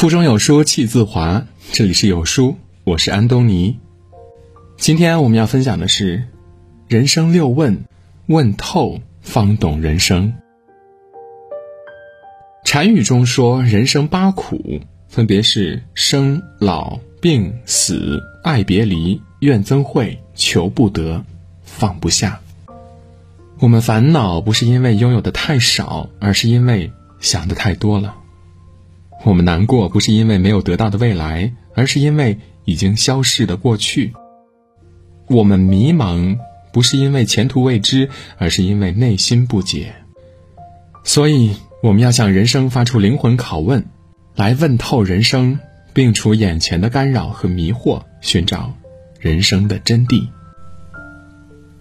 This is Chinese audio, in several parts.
腹中有书气自华，这里是有书，我是安东尼。今天我们要分享的是人生六问，问透方懂人生。禅语中说，人生八苦，分别是生、老、病、死、爱别离、怨憎会、求不得、放不下。我们烦恼不是因为拥有的太少，而是因为想的太多了。我们难过不是因为没有得到的未来，而是因为已经消逝的过去。我们迷茫不是因为前途未知，而是因为内心不解。所以，我们要向人生发出灵魂拷问，来问透人生，并除眼前的干扰和迷惑，寻找人生的真谛。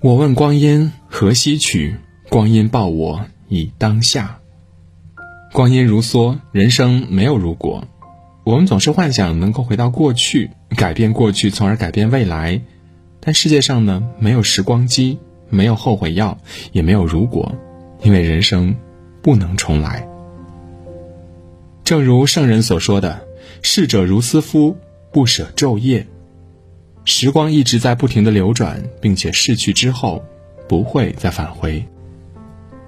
我问光阴何西去？光阴报我以当下。光阴如梭，人生没有如果。我们总是幻想能够回到过去，改变过去，从而改变未来。但世界上呢，没有时光机，没有后悔药，也没有如果，因为人生不能重来。正如圣人所说的：“逝者如斯夫，不舍昼夜。”时光一直在不停的流转，并且逝去之后，不会再返回。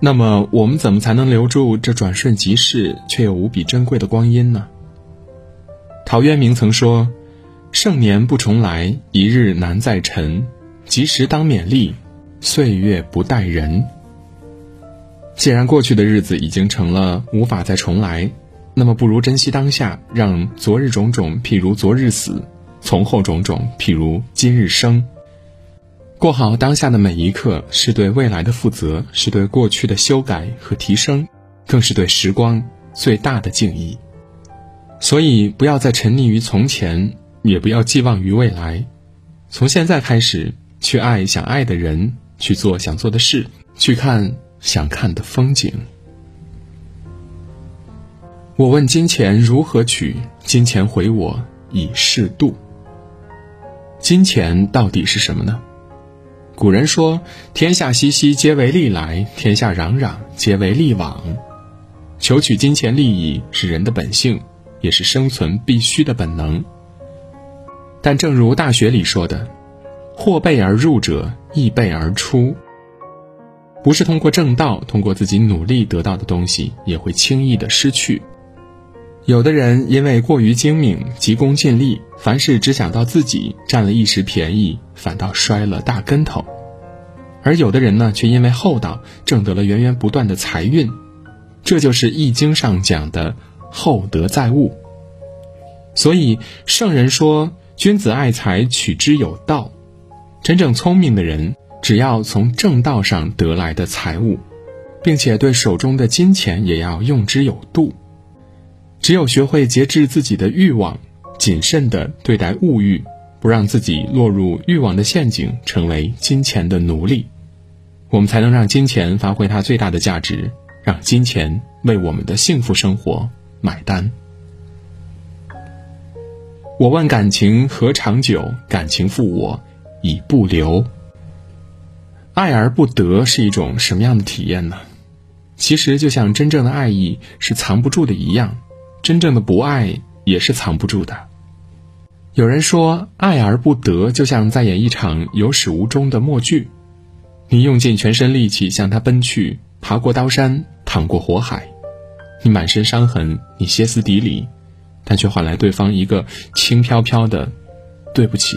那么，我们怎么才能留住这转瞬即逝却又无比珍贵的光阴呢？陶渊明曾说：“盛年不重来，一日难再晨。及时当勉励，岁月不待人。”既然过去的日子已经成了无法再重来，那么不如珍惜当下，让昨日种种譬如昨日死，从后种种譬如今日生。过好当下的每一刻，是对未来的负责，是对过去的修改和提升，更是对时光最大的敬意。所以，不要再沉溺于从前，也不要寄望于未来。从现在开始，去爱想爱的人，去做想做的事，去看想看的风景。我问金钱如何取，金钱回我以适度。金钱到底是什么呢？古人说：“天下熙熙，皆为利来；天下攘攘，皆为利往。”求取金钱利益是人的本性，也是生存必须的本能。但正如《大学》里说的：“或备而入者，亦备而出。”不是通过正道，通过自己努力得到的东西，也会轻易的失去。有的人因为过于精明、急功近利，凡事只想到自己，占了一时便宜，反倒摔了大跟头。而有的人呢，却因为厚道，挣得了源源不断的财运，这就是《易经》上讲的“厚德载物”。所以圣人说：“君子爱财，取之有道。”真正聪明的人，只要从正道上得来的财物，并且对手中的金钱也要用之有度。只有学会节制自己的欲望，谨慎地对待物欲。不让自己落入欲望的陷阱，成为金钱的奴隶，我们才能让金钱发挥它最大的价值，让金钱为我们的幸福生活买单。我问感情何长久？感情负我已不留。爱而不得是一种什么样的体验呢？其实就像真正的爱意是藏不住的一样，真正的不爱也是藏不住的。有人说，爱而不得，就像在演一场有始无终的默剧。你用尽全身力气向他奔去，爬过刀山，淌过火海，你满身伤痕，你歇斯底里，但却换来对方一个轻飘飘的“对不起”。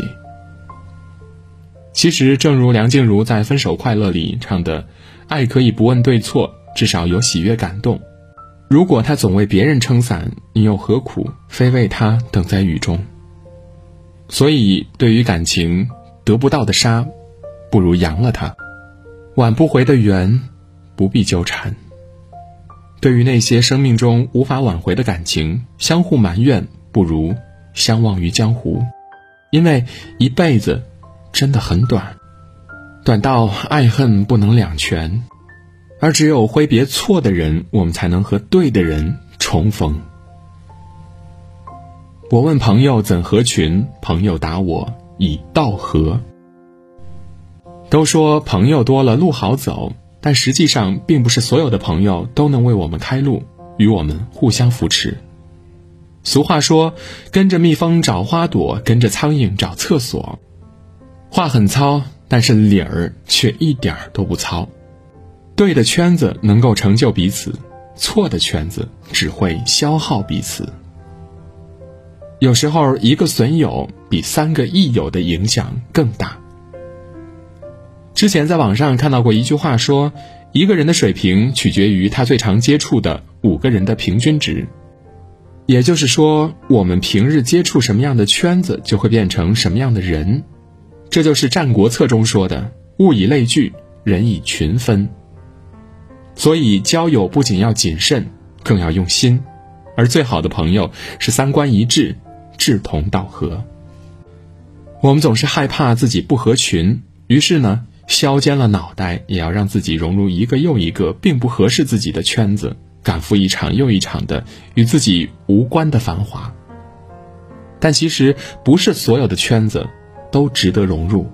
其实，正如梁静茹在《分手快乐》里唱的：“爱可以不问对错，至少有喜悦感动。如果他总为别人撑伞，你又何苦非为他等在雨中？”所以，对于感情得不到的沙，不如扬了它；挽不回的缘，不必纠缠。对于那些生命中无法挽回的感情，相互埋怨不如相忘于江湖。因为一辈子真的很短，短到爱恨不能两全，而只有挥别错的人，我们才能和对的人重逢。我问朋友怎合群，朋友答我以道合。都说朋友多了路好走，但实际上并不是所有的朋友都能为我们开路，与我们互相扶持。俗话说：“跟着蜜蜂找花朵，跟着苍蝇找厕所。”话很糙，但是理儿却一点儿都不糙。对的圈子能够成就彼此，错的圈子只会消耗彼此。有时候，一个损友比三个益友的影响更大。之前在网上看到过一句话说：“一个人的水平取决于他最常接触的五个人的平均值。”也就是说，我们平日接触什么样的圈子，就会变成什么样的人。这就是《战国策》中说的“物以类聚，人以群分”。所以，交友不仅要谨慎，更要用心。而最好的朋友是三观一致、志同道合。我们总是害怕自己不合群，于是呢，削尖了脑袋也要让自己融入一个又一个并不合适自己的圈子，赶赴一场又一场的与自己无关的繁华。但其实，不是所有的圈子。都值得融入，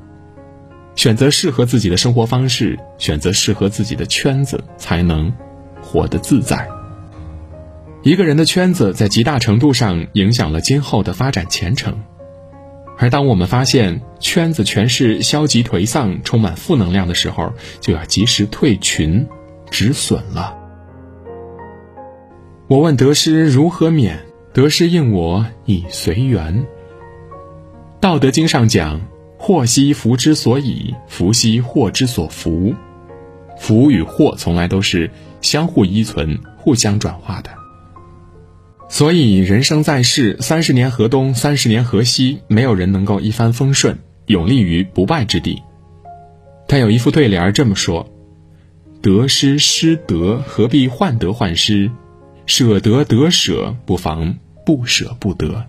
选择适合自己的生活方式，选择适合自己的圈子，才能活得自在。一个人的圈子在极大程度上影响了今后的发展前程，而当我们发现圈子全是消极颓丧、充满负能量的时候，就要及时退群止损了。我问得失如何免？得失应我以随缘。道德经上讲：“祸兮福之所以，福兮祸之所伏。”福与祸从来都是相互依存、互相转化的。所以，人生在世，三十年河东，三十年河西，没有人能够一帆风顺，永立于不败之地。他有一副对联这么说：“得失失得，何必患得患失？舍得得舍，不妨不舍不得。”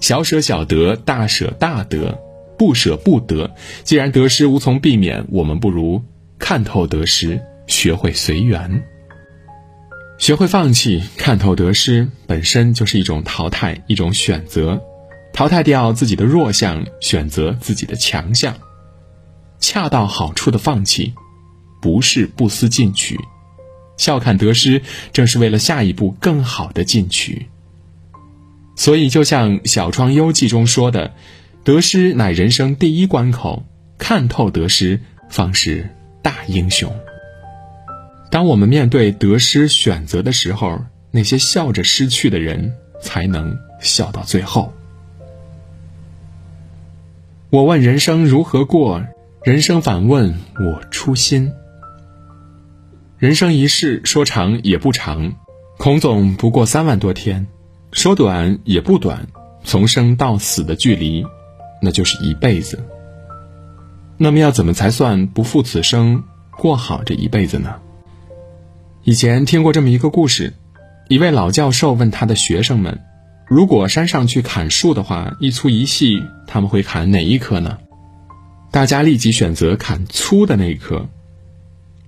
小舍小得，大舍大得，不舍不得。既然得失无从避免，我们不如看透得失，学会随缘，学会放弃。看透得失本身就是一种淘汰，一种选择，淘汰掉自己的弱项，选择自己的强项，恰到好处的放弃，不是不思进取。笑看得失，正是为了下一步更好的进取。所以，就像《小窗幽记》中说的：“得失乃人生第一关口，看透得失，方是大英雄。”当我们面对得失选择的时候，那些笑着失去的人，才能笑到最后。我问人生如何过，人生反问我初心。人生一世，说长也不长，孔总不过三万多天。说短也不短，从生到死的距离，那就是一辈子。那么要怎么才算不负此生，过好这一辈子呢？以前听过这么一个故事，一位老教授问他的学生们：如果山上去砍树的话，一粗一细，他们会砍哪一棵呢？大家立即选择砍粗的那一棵。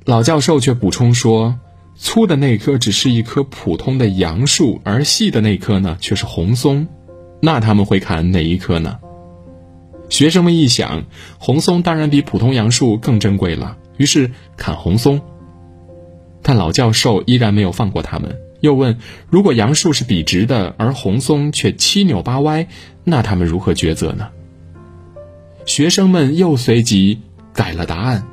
老教授却补充说。粗的那棵只是一棵普通的杨树，而细的那棵呢却是红松，那他们会砍哪一棵呢？学生们一想，红松当然比普通杨树更珍贵了，于是砍红松。但老教授依然没有放过他们，又问：如果杨树是笔直的，而红松却七扭八歪，那他们如何抉择呢？学生们又随即改了答案。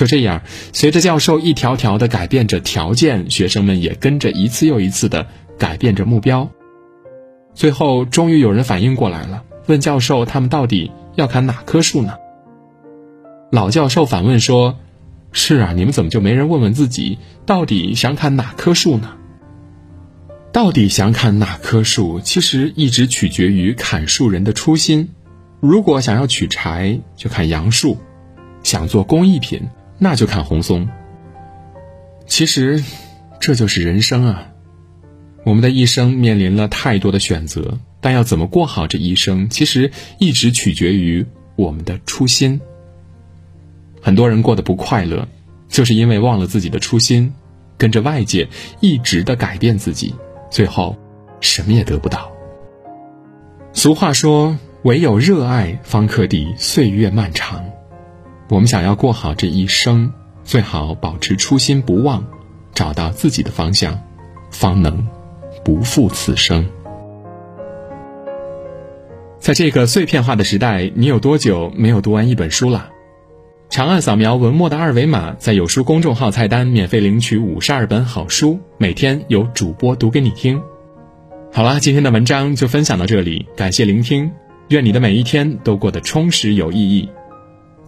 就这样，随着教授一条条的改变着条件，学生们也跟着一次又一次的改变着目标。最后，终于有人反应过来了，问教授：“他们到底要砍哪棵树呢？”老教授反问说：“是啊，你们怎么就没人问问自己，到底想砍哪棵树呢？到底想砍哪棵树，其实一直取决于砍树人的初心。如果想要取柴，就砍杨树；想做工艺品。”那就看红松。其实，这就是人生啊。我们的一生面临了太多的选择，但要怎么过好这一生，其实一直取决于我们的初心。很多人过得不快乐，就是因为忘了自己的初心，跟着外界一直的改变自己，最后什么也得不到。俗话说：“唯有热爱，方可抵岁月漫长。”我们想要过好这一生，最好保持初心不忘，找到自己的方向，方能不负此生。在这个碎片化的时代，你有多久没有读完一本书了？长按扫描文末的二维码，在有书公众号菜单免费领取五十二本好书，每天有主播读给你听。好啦，今天的文章就分享到这里，感谢聆听，愿你的每一天都过得充实有意义。